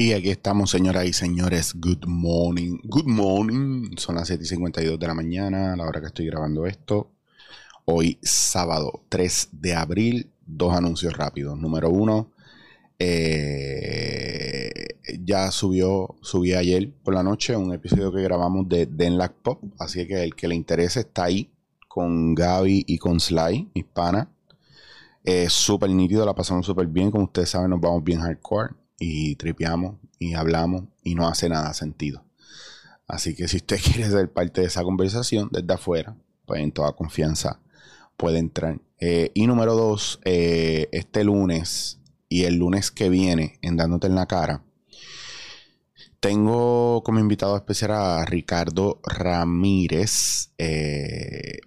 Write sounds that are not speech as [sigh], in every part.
Y aquí estamos, señoras y señores. Good morning. Good morning. Son las 7 y 52 de la mañana, a la hora que estoy grabando esto. Hoy, sábado 3 de abril, dos anuncios rápidos. Número uno, eh, ya subió, subí ayer por la noche un episodio que grabamos de Denlac Pop. Así que el que le interese está ahí con Gaby y con Sly, hispana. Es súper nítido, la pasamos súper bien. Como ustedes saben, nos vamos bien hardcore y tripeamos y hablamos y no hace nada sentido. Así que si usted [laughs] quiere ser parte de esa conversación desde afuera, pues en toda confianza puede entrar. Eh, y número dos, eh, este lunes y el lunes que viene en Dándote en la Cara, tengo como invitado especial a Ricardo Ramírez. Eh,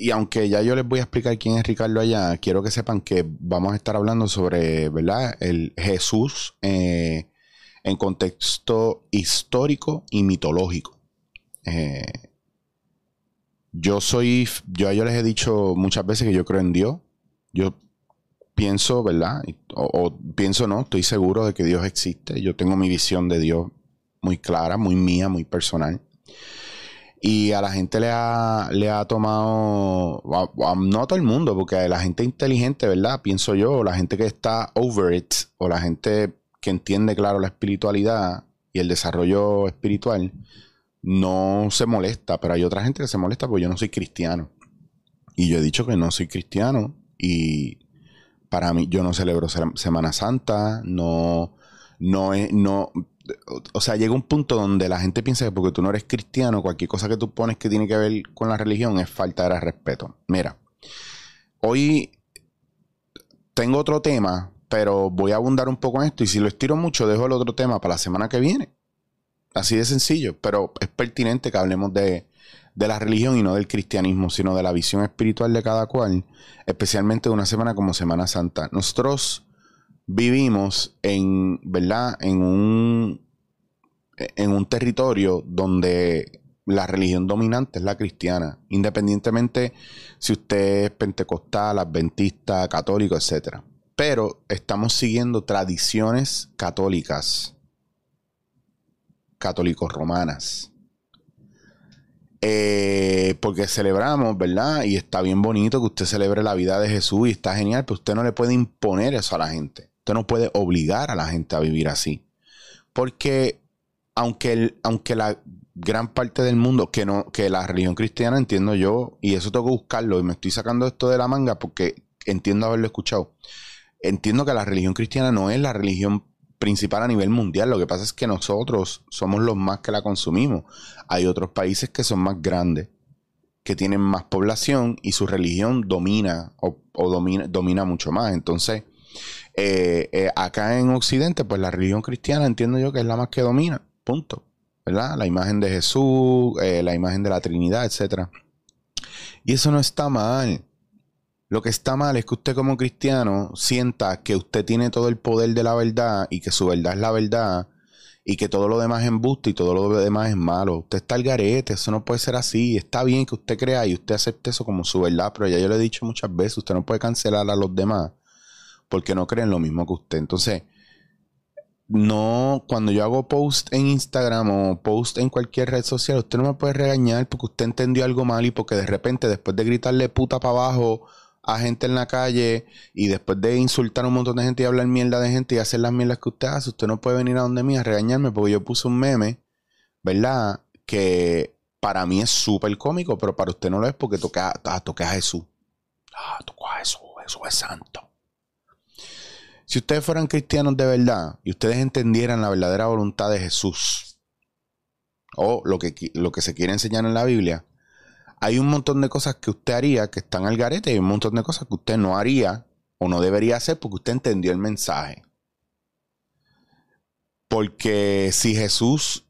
y aunque ya yo les voy a explicar quién es Ricardo allá, quiero que sepan que vamos a estar hablando sobre, ¿verdad? El Jesús eh, en contexto histórico y mitológico. Eh, yo soy, yo, yo les he dicho muchas veces que yo creo en Dios. Yo pienso, ¿verdad? O, o, pienso no, estoy seguro de que Dios existe. Yo tengo mi visión de Dios muy clara, muy mía, muy personal. Y a la gente le ha, le ha tomado, no a todo el mundo, porque a la gente inteligente, ¿verdad? Pienso yo, la gente que está over it, o la gente que entiende, claro, la espiritualidad y el desarrollo espiritual, no se molesta, pero hay otra gente que se molesta porque yo no soy cristiano. Y yo he dicho que no soy cristiano y para mí yo no celebro Semana Santa, no, no, no, o sea, llega un punto donde la gente piensa que porque tú no eres cristiano, cualquier cosa que tú pones que tiene que ver con la religión es falta de respeto. Mira, hoy tengo otro tema, pero voy a abundar un poco en esto y si lo estiro mucho, dejo el otro tema para la semana que viene. Así de sencillo, pero es pertinente que hablemos de, de la religión y no del cristianismo, sino de la visión espiritual de cada cual, especialmente de una semana como Semana Santa. Nosotros vivimos en, ¿verdad? En un, en un territorio donde la religión dominante es la cristiana, independientemente si usted es pentecostal, adventista, católico, etc. Pero estamos siguiendo tradiciones católicas, católicos romanas. Eh, porque celebramos, ¿verdad? Y está bien bonito que usted celebre la vida de Jesús y está genial, pero usted no le puede imponer eso a la gente. Usted no puede obligar a la gente a vivir así. Porque aunque, aunque la gran parte del mundo, que no, que la religión cristiana entiendo yo, y eso tengo que buscarlo, y me estoy sacando esto de la manga porque entiendo haberlo escuchado. Entiendo que la religión cristiana no es la religión principal a nivel mundial. Lo que pasa es que nosotros somos los más que la consumimos. Hay otros países que son más grandes, que tienen más población y su religión domina o, domina, domina mucho más. Entonces, eh, eh, acá en Occidente, pues la religión cristiana entiendo yo que es la más que domina, punto. ¿Verdad? La imagen de Jesús, eh, la imagen de la Trinidad, etc. Y eso no está mal. Lo que está mal es que usted como cristiano sienta que usted tiene todo el poder de la verdad y que su verdad es la verdad y que todo lo demás es embuste y todo lo demás es malo. Usted está al garete, eso no puede ser así. Está bien que usted crea y usted acepte eso como su verdad, pero ya yo le he dicho muchas veces, usted no puede cancelar a los demás porque no creen lo mismo que usted. Entonces, no, cuando yo hago post en Instagram o post en cualquier red social, usted no me puede regañar porque usted entendió algo mal y porque de repente después de gritarle puta para abajo a gente en la calle y después de insultar a un montón de gente y hablar mierda de gente y hacer las mierdas que usted hace, usted no puede venir a donde mí a regañarme porque yo puse un meme, ¿verdad? Que para mí es súper cómico, pero para usted no lo es porque toca, ah, toca a Jesús. Ah, toca a Jesús, Jesús es santo. Si ustedes fueran cristianos de verdad y ustedes entendieran la verdadera voluntad de Jesús o lo que, lo que se quiere enseñar en la Biblia, hay un montón de cosas que usted haría que están al garete y un montón de cosas que usted no haría o no debería hacer porque usted entendió el mensaje. Porque si Jesús,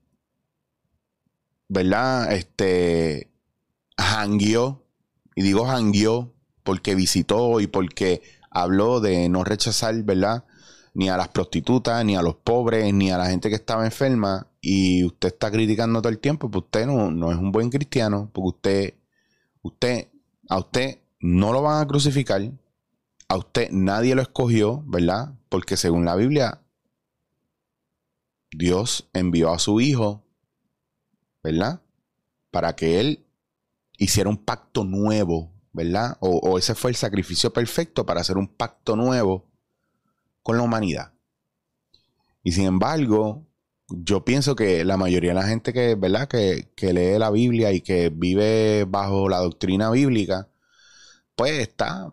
¿verdad? Este, hanguió, y digo hanguió porque visitó y porque habló de no rechazar, ¿verdad? Ni a las prostitutas, ni a los pobres, ni a la gente que estaba enferma. Y usted está criticando todo el tiempo, pues usted no, no es un buen cristiano, porque usted, usted, a usted no lo van a crucificar, a usted nadie lo escogió, ¿verdad? Porque según la Biblia, Dios envió a su Hijo, ¿verdad? Para que Él hiciera un pacto nuevo, ¿verdad? O, o ese fue el sacrificio perfecto para hacer un pacto nuevo con la humanidad. Y sin embargo, yo pienso que la mayoría de la gente que, ¿verdad? Que, que, lee la Biblia y que vive bajo la doctrina bíblica, pues está.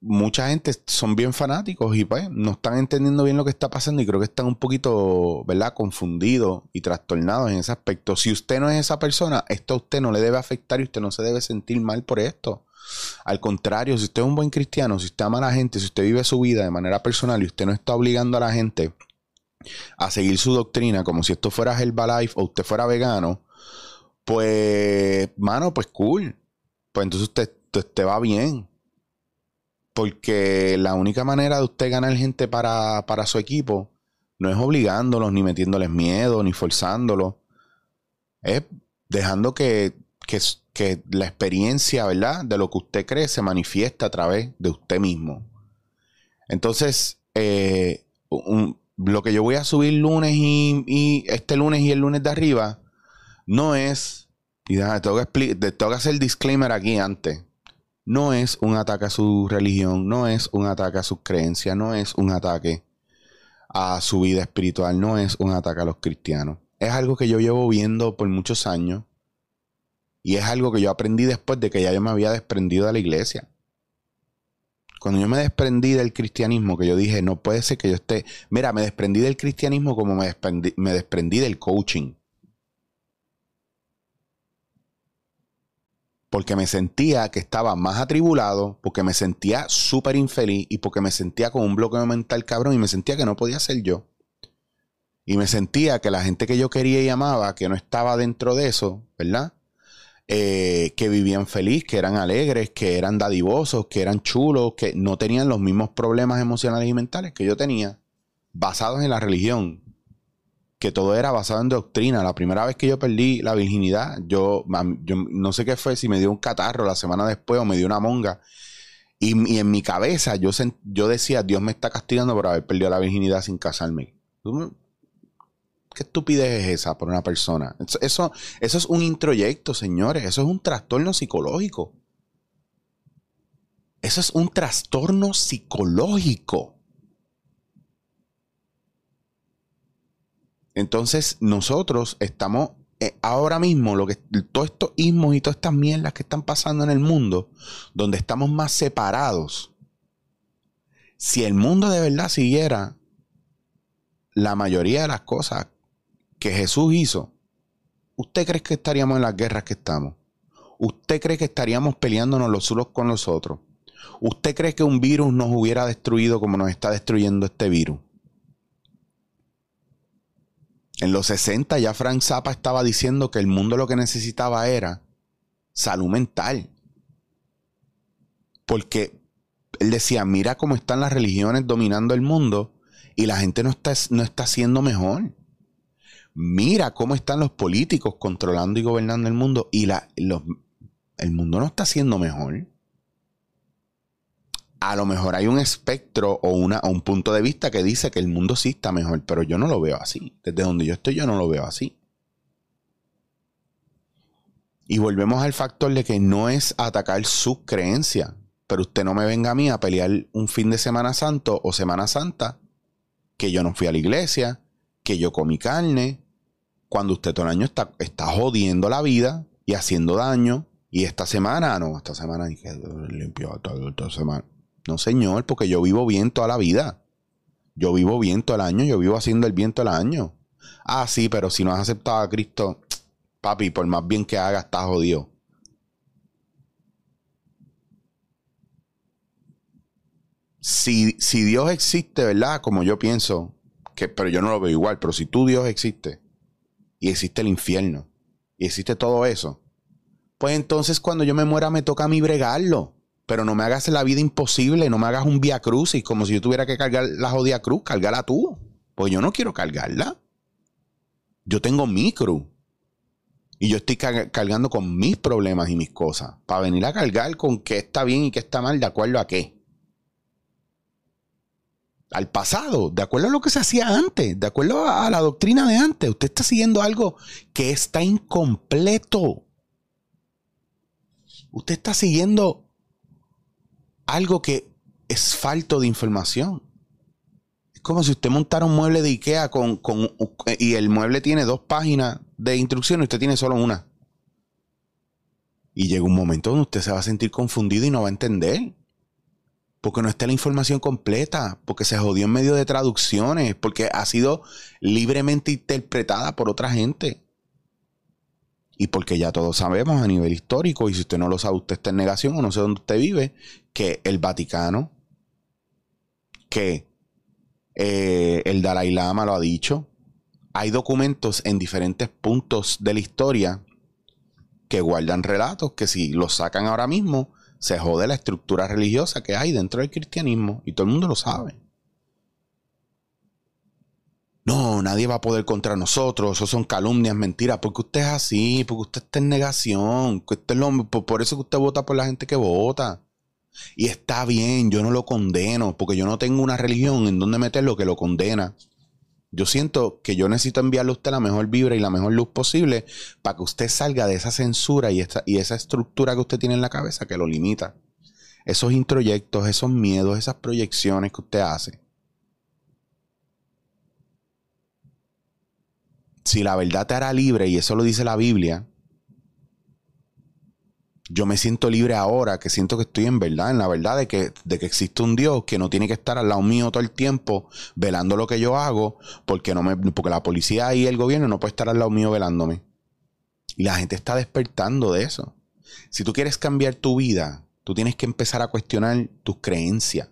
Mucha gente son bien fanáticos y pues no están entendiendo bien lo que está pasando y creo que están un poquito, ¿verdad? Confundidos y trastornados en ese aspecto. Si usted no es esa persona, esto a usted no le debe afectar y usted no se debe sentir mal por esto. Al contrario, si usted es un buen cristiano, si usted ama a la gente, si usted vive su vida de manera personal y usted no está obligando a la gente a seguir su doctrina como si esto fuera Herbalife o usted fuera vegano, pues, mano, pues cool. Pues entonces usted, va bien. Porque la única manera de usted ganar gente para, para su equipo no es obligándolos, ni metiéndoles miedo, ni forzándolos. Es dejando que, que, que la experiencia, ¿verdad? De lo que usted cree se manifiesta a través de usted mismo. Entonces, eh, lo que yo voy a subir lunes y, este lunes y el lunes de arriba no es, y déjame, tengo que, tengo que hacer el disclaimer aquí antes, no es un ataque a su religión, no es un ataque a sus creencias, no es un ataque a su vida espiritual, no es un ataque a los cristianos. Es algo que yo llevo viendo por muchos años y es algo que yo aprendí después de que ya yo me había desprendido de la iglesia. Cuando yo me desprendí del cristianismo, que yo dije, no puede ser que yo esté. Mira, me desprendí del cristianismo como me desprendí, me desprendí del coaching. Porque me sentía que estaba más atribulado, porque me sentía súper infeliz y porque me sentía con un bloqueo mental cabrón y me sentía que no podía ser yo. Y me sentía que la gente que yo quería y amaba, que no estaba dentro de eso, ¿verdad? Eh, que vivían feliz, que eran alegres, que eran dadivosos, que eran chulos, que no tenían los mismos problemas emocionales y mentales que yo tenía, basados en la religión, que todo era basado en doctrina. La primera vez que yo perdí la virginidad, yo, yo no sé qué fue, si me dio un catarro la semana después o me dio una monga. Y, en mi cabeza yo, yo decía, Dios me está castigando por haber perdido la virginidad sin casarme. ¿Qué estupidez es esa por una persona? Eso, eso es un introyecto, señores. Eso es un trastorno psicológico. Eso es un trastorno psicológico. Entonces, nosotros estamos eh, ahora mismo, lo que, todos estos ismos y todas estas mierdas que están pasando en el mundo, donde estamos más separados. Si el mundo de verdad siguiera la mayoría de las cosas que Jesús hizo, ¿usted cree que estaríamos en las guerras que estamos? ¿Usted cree que estaríamos peleándonos los unos con los otros? ¿Usted cree que un virus nos hubiera destruido como nos está destruyendo este virus? En los 60 ya Frank Zappa estaba diciendo que el mundo lo que necesitaba era salud mental. Porque él decía, mira cómo están las religiones dominando el mundo y la gente no está, no está siendo mejor mira cómo están los políticos controlando y gobernando el mundo y la, el mundo no está siendo mejor. A lo mejor hay un espectro o, una, un punto de vista que dice que el mundo sí está mejor, pero yo no lo veo así. Desde donde yo estoy yo no lo veo así. Y volvemos al factor de que no es atacar sus creencias. Pero usted no me venga a mí a pelear un fin de Semana Santo o Semana Santa que yo no fui a la iglesia, que yo comí carne, cuando usted todo el año está, está jodiendo la vida y haciendo daño. Y esta semana, no, esta semana dije, limpio todo esta semana. No, señor, porque yo vivo bien toda la vida. Yo vivo bien todo el año, yo vivo haciendo el bien todo el año. Ah, sí, pero si no has aceptado a Cristo, papi, por más bien que haga, estás jodido. Si, si Dios existe, ¿verdad? Como yo pienso, que, pero yo no lo veo igual, pero si tú Dios existe, y existe el infierno y existe todo eso, pues entonces cuando yo me muera me toca a mí bregarlo. Pero no me hagas la vida imposible, no me hagas un vía cruz y como si yo tuviera que cargar la jodida cruz, cargala tú. Pues yo no quiero cargarla. Yo tengo mi cruz. Y yo estoy cargando con mis problemas y mis cosas. Para venir a cargar con qué está bien y qué está mal, de acuerdo a qué. Al pasado, de acuerdo a lo que se hacía antes, de acuerdo a la doctrina de antes. Usted está siguiendo algo que está incompleto. Usted está siguiendo algo que es falto de información. Es como si usted montara un mueble de Ikea con, y el mueble tiene dos páginas de instrucción y usted tiene solo una. Y llega un momento donde usted se va a sentir confundido y no va a entender porque no está la información completa, porque se jodió en medio de traducciones, porque ha sido libremente interpretada por otra gente. Y porque ya todos sabemos a nivel histórico, y si usted no lo sabe, usted está en negación o no sé dónde usted vive, que el Vaticano, que eh, el Dalai Lama lo ha dicho, hay documentos en diferentes puntos de la historia que guardan relatos que si los sacan ahora mismo, se jode la estructura religiosa que hay dentro del cristianismo y todo el mundo lo sabe. No, nadie va a poder contra nosotros, eso son calumnias, mentiras, porque usted es así, porque usted está en negación, usted por eso que usted vota por la gente que vota. Y está bien, yo no lo condeno, porque yo no tengo una religión en donde meter lo que lo condena. Yo siento que yo necesito enviarle a usted la mejor vibra y la mejor luz posible para que usted salga de esa censura y, y esa estructura que usted tiene en la cabeza que lo limita. Esos introyectos, esos miedos, esas proyecciones que usted hace. Si la verdad te hará libre, y eso lo dice la Biblia, yo me siento libre ahora, que siento que estoy en verdad, en la verdad de que, de que existe un Dios que no tiene que estar al lado mío todo el tiempo velando lo que yo hago, porque, no me, porque la policía y el gobierno no puede estar al lado mío velándome. Y la gente está despertando de eso. Si tú quieres cambiar tu vida, tú tienes que empezar a cuestionar tus creencias.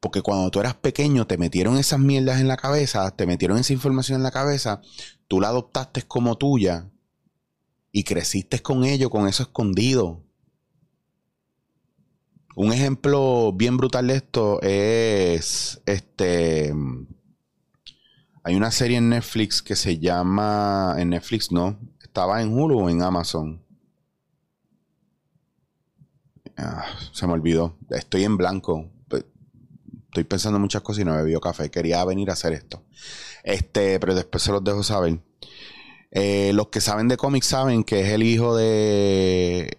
Porque cuando tú eras pequeño te metieron esas mierdas en la cabeza, te metieron esa información en la cabeza, tú la adoptaste como tuya y creciste con ello, con eso escondido. Un ejemplo bien brutal de esto es este. Hay una serie en Netflix que se llama. En Netflix no. Estaba en Hulu o en Amazon. Ah, se me olvidó. Estoy en blanco. Estoy pensando muchas cosas y no he bebido café. Quería venir a hacer esto. Este, pero después se los dejo saber. Eh, los que saben de cómics saben que es el hijo de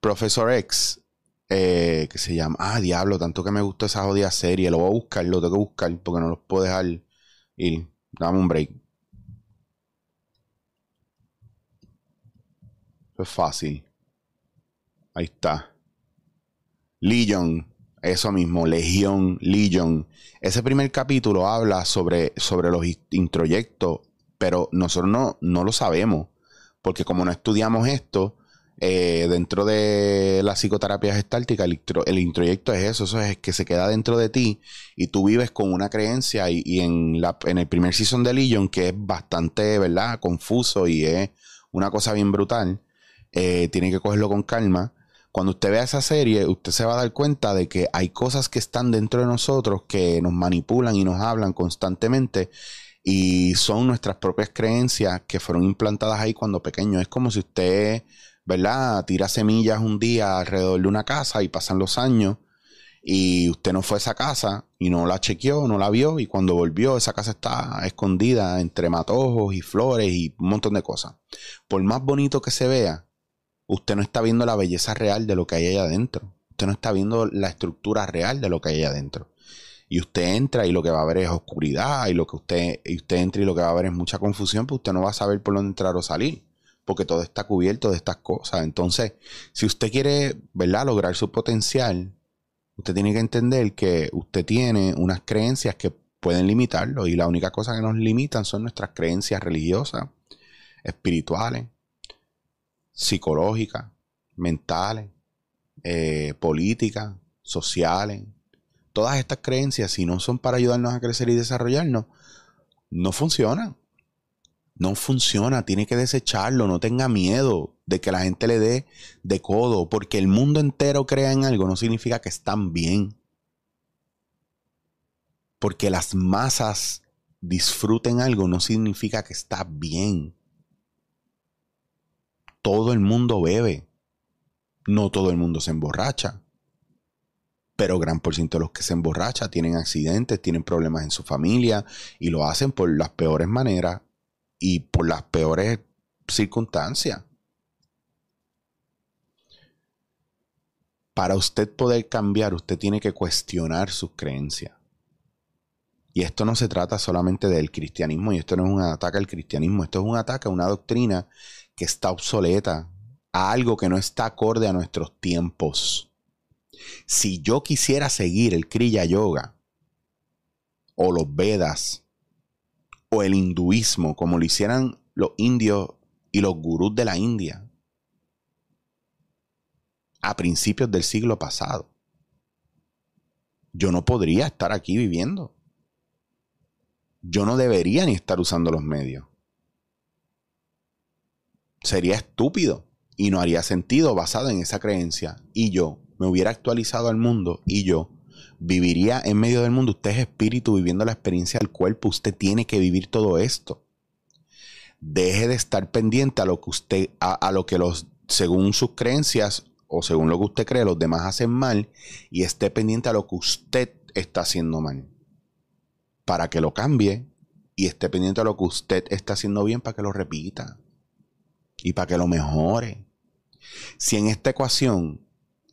Professor X, eh, que se llama, ah, diablo, tanto que me gustó esa jodida serie, lo voy a buscar, lo tengo que buscar porque no los puedo dejar ir. Dame un break. es fácil. Ahí está. Legion, eso mismo, Legión, Legion. Ese primer capítulo habla sobre, sobre los introyectos pero nosotros no, no lo sabemos, porque como no estudiamos esto, eh, dentro de la psicoterapia gestáltica, el, introyecto es eso, eso es que se queda dentro de ti y tú vives con una creencia y, en, la, en el primer season de Legion, que es bastante, ¿verdad?, confuso y es una cosa bien brutal, eh, tiene que cogerlo con calma. Cuando usted vea esa serie, usted se va a dar cuenta de que hay cosas que están dentro de nosotros que nos manipulan y nos hablan constantemente y son nuestras propias creencias que fueron implantadas ahí cuando pequeño. Es como si usted, ¿verdad? Tira semillas un día alrededor de una casa y pasan los años y usted no fue a esa casa y no la chequeó, no la vio y cuando volvió esa casa está escondida entre matojos y flores y un montón de cosas. Por más bonito que se vea, usted no está viendo la belleza real de lo que hay ahí adentro. Usted no está viendo la estructura real de lo que hay ahí adentro y usted entra y lo que va a haber es oscuridad y lo que usted, y usted entra y lo que va a haber es mucha confusión, pues usted no va a saber por dónde entrar o salir, porque todo está cubierto de estas cosas. Entonces, si usted quiere, ¿verdad?, lograr su potencial, usted tiene que entender que usted tiene unas creencias que pueden limitarlo y la única cosa que nos limitan son nuestras creencias religiosas, espirituales, psicológicas, mentales, eh, políticas, sociales, todas estas creencias, si no son para ayudarnos a crecer y desarrollarnos, no funcionan. No funciona, tiene que desecharlo, no tenga miedo de que la gente le dé de codo, porque el mundo entero crea en algo no significa que están bien. Porque las masas disfruten algo no significa que está bien. Todo el mundo bebe, no todo el mundo se emborracha. Pero gran por ciento de los que se emborrachan tienen accidentes, tienen problemas en su familia y lo hacen por las peores maneras y por las peores circunstancias. Para usted poder cambiar, usted tiene que cuestionar sus creencias. Y esto no se trata solamente del cristianismo, y esto no es un ataque al cristianismo, esto es un ataque a una doctrina que está obsoleta, a algo que no está acorde a nuestros tiempos. Si yo quisiera seguir el Kriya Yoga o los Vedas o el hinduismo como lo hicieran los indios y los gurús de la India a principios del siglo pasado, yo no podría estar aquí viviendo. Yo no debería ni estar usando los medios. Sería estúpido y no haría sentido basado en esa creencia. Y yo, me hubiera actualizado al mundo y yo viviría en medio del mundo. Usted es espíritu viviendo la experiencia del cuerpo. Usted tiene que vivir todo esto. Deje de estar pendiente a lo que usted, a, lo que los, según sus creencias o según lo que usted cree, los demás hacen mal y esté pendiente a lo que usted está haciendo mal. Para que lo cambie y esté pendiente a lo que usted está haciendo bien para que lo repita y para que lo mejore. Si en esta ecuación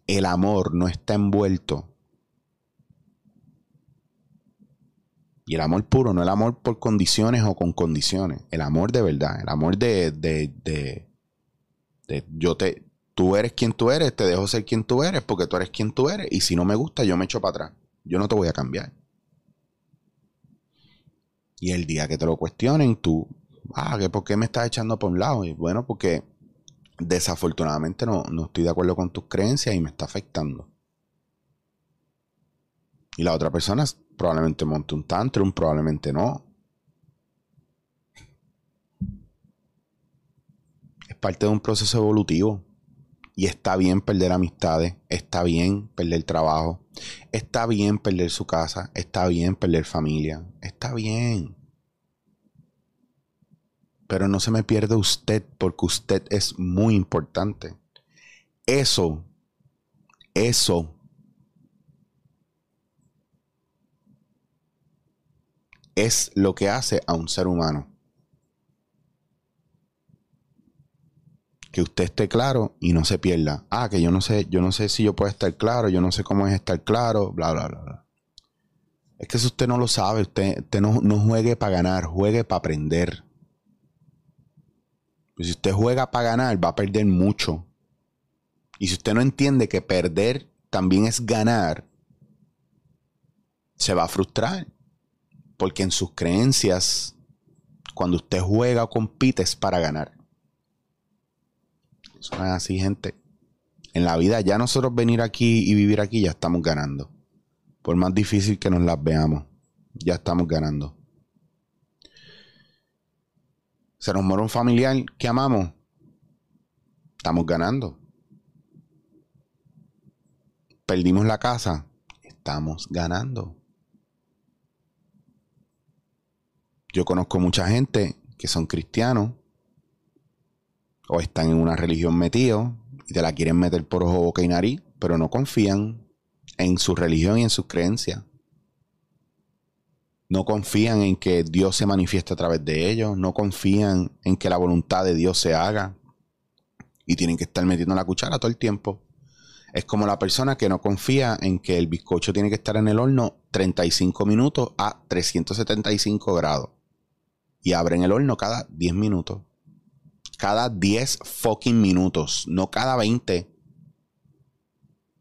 el amor no está envuelto. Y el amor puro, no el amor por condiciones o con condiciones. El amor de verdad. El amor de, de, de, yo te, tú eres quien tú eres, te dejo ser quien tú eres porque tú eres quien tú eres. Y si no me gusta, yo me echo para atrás. Yo no te voy a cambiar. Y el día que te lo cuestionen, tú, ah, ¿por qué me estás echando por un lado? Y bueno, porque desafortunadamente no, estoy de acuerdo con tus creencias y me está afectando. Y la otra persona probablemente monte un tantrum, probablemente no. Es parte de un proceso evolutivo. Y está bien perder amistades, está bien perder trabajo, está bien perder su casa, está bien perder familia, está bien. Pero no se me pierde usted porque usted es muy importante. Eso, eso es lo que hace a un ser humano. Que usted esté claro y no se pierda. Ah, que yo no sé, yo no sé si yo puedo estar claro, yo no sé cómo es estar claro, bla, bla, bla, bla. Es que si usted no lo sabe, usted, no, no juegue para ganar, juegue para aprender. Pues si usted juega para ganar, va a perder mucho. Y si usted no entiende que perder también es ganar, se va a frustrar. Porque en sus creencias, cuando usted juega o compite es para ganar. Eso es así, gente. En la vida ya nosotros venir aquí y vivir aquí ya estamos ganando. Por más difícil que nos las veamos, ya estamos ganando se nos muere un familiar que amamos, estamos ganando. Perdimos la casa, estamos ganando. Yo conozco mucha gente que son cristianos o están en una religión metidos y te la quieren meter por ojo, boca y nariz, pero no confían en su religión y en sus creencias no confían en que Dios se manifieste a través de ellos, no confían en que la voluntad de Dios se haga y tienen que estar metiendo la cuchara todo el tiempo. Es como la persona que no confía en que el bizcocho tiene que estar en el horno 35 minutos a 375 grados y abren el horno cada 10 minutos. Cada 10 fucking minutos, no cada 20.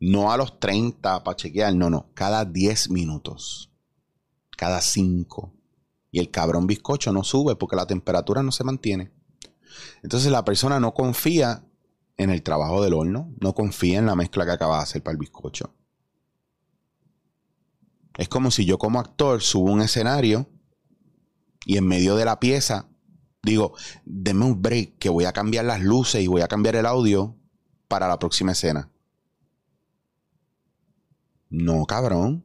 No a los 30 para chequear, no, no, cada 10 minutos cada cinco. Y el cabrón bizcocho no sube porque la temperatura no se mantiene. Entonces la persona no confía en el trabajo del horno, no confía en la mezcla que acaba de hacer para el bizcocho. Es como si yo como actor subo un escenario y en medio de la pieza digo, denme un break que voy a cambiar las luces y voy a cambiar el audio para la próxima escena. No, cabrón.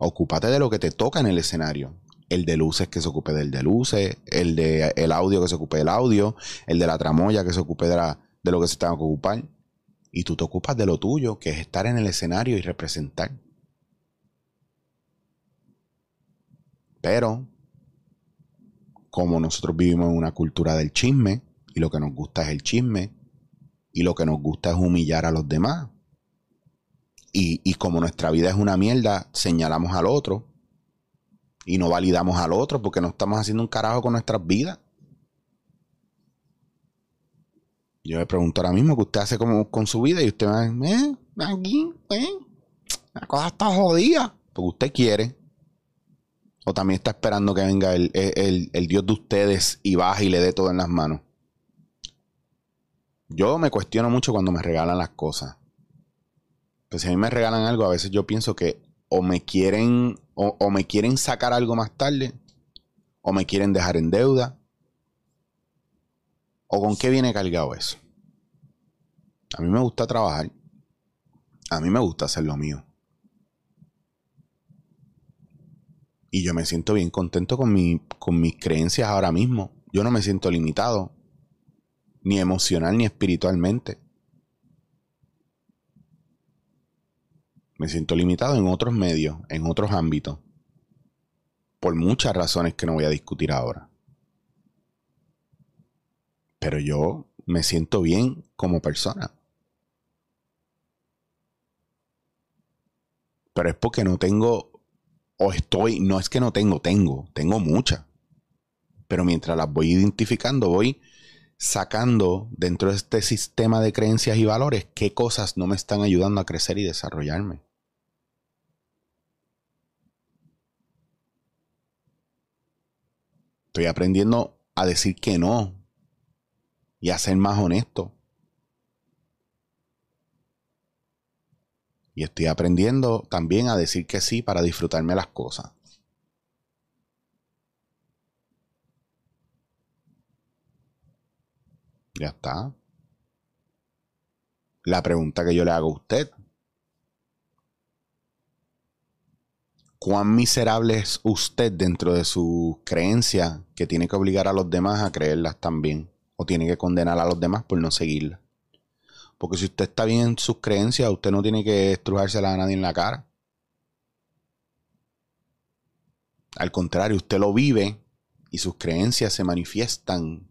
Ocúpate de lo que te toca en el escenario. El de luces que se ocupe del de luces, el de el audio que se ocupe del audio, el de la tramoya que se ocupe de, la, de lo que se tenga que ocupar. Y tú te ocupas de lo tuyo, que es estar en el escenario y representar. Pero, como nosotros vivimos en una cultura del chisme, y lo que nos gusta es el chisme, y lo que nos gusta es humillar a los demás, y, como nuestra vida es una mierda, señalamos al otro, y no validamos al otro porque no estamos haciendo un carajo con nuestras vidas. Yo me pregunto ahora mismo qué usted hace como con su vida y usted dice, eh, aquí, la cosa está jodida. Porque usted quiere. O también está esperando que venga el, Dios de ustedes y baje y le dé todo en las manos. Yo me cuestiono mucho cuando me regalan las cosas. Pues si a mí me regalan algo, a veces yo pienso que o me quieren, o me quieren sacar algo más tarde, o me quieren dejar en deuda, ¿O con qué viene cargado eso? A mí me gusta trabajar. A mí me gusta hacer lo mío. Y yo me siento bien contento con, mi, con mis creencias ahora mismo. Yo no me siento limitado, ni emocional ni espiritualmente. Me siento limitado en otros medios, en otros ámbitos. Por muchas razones que no voy a discutir ahora. Pero yo me siento bien como persona. Pero es porque no tengo, o estoy, no es que no tengo, tengo, tengo muchas. Pero mientras las voy identificando, voy sacando dentro de este sistema de creencias y valores qué cosas no me están ayudando a crecer y desarrollarme. Estoy aprendiendo a decir que no y a ser más honesto. Y estoy aprendiendo también a decir que sí para disfrutarme las cosas. Ya está. La pregunta que yo le hago a usted. ¿Cuán miserable es usted dentro de su creencia que tiene que obligar a los demás a creerlas también? o tiene que condenar a los demás por no seguirla. Porque si usted está bien en sus creencias, usted no tiene que estrujársela a nadie en la cara. Al contrario, usted lo vive y sus creencias se manifiestan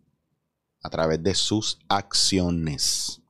a través de sus acciones.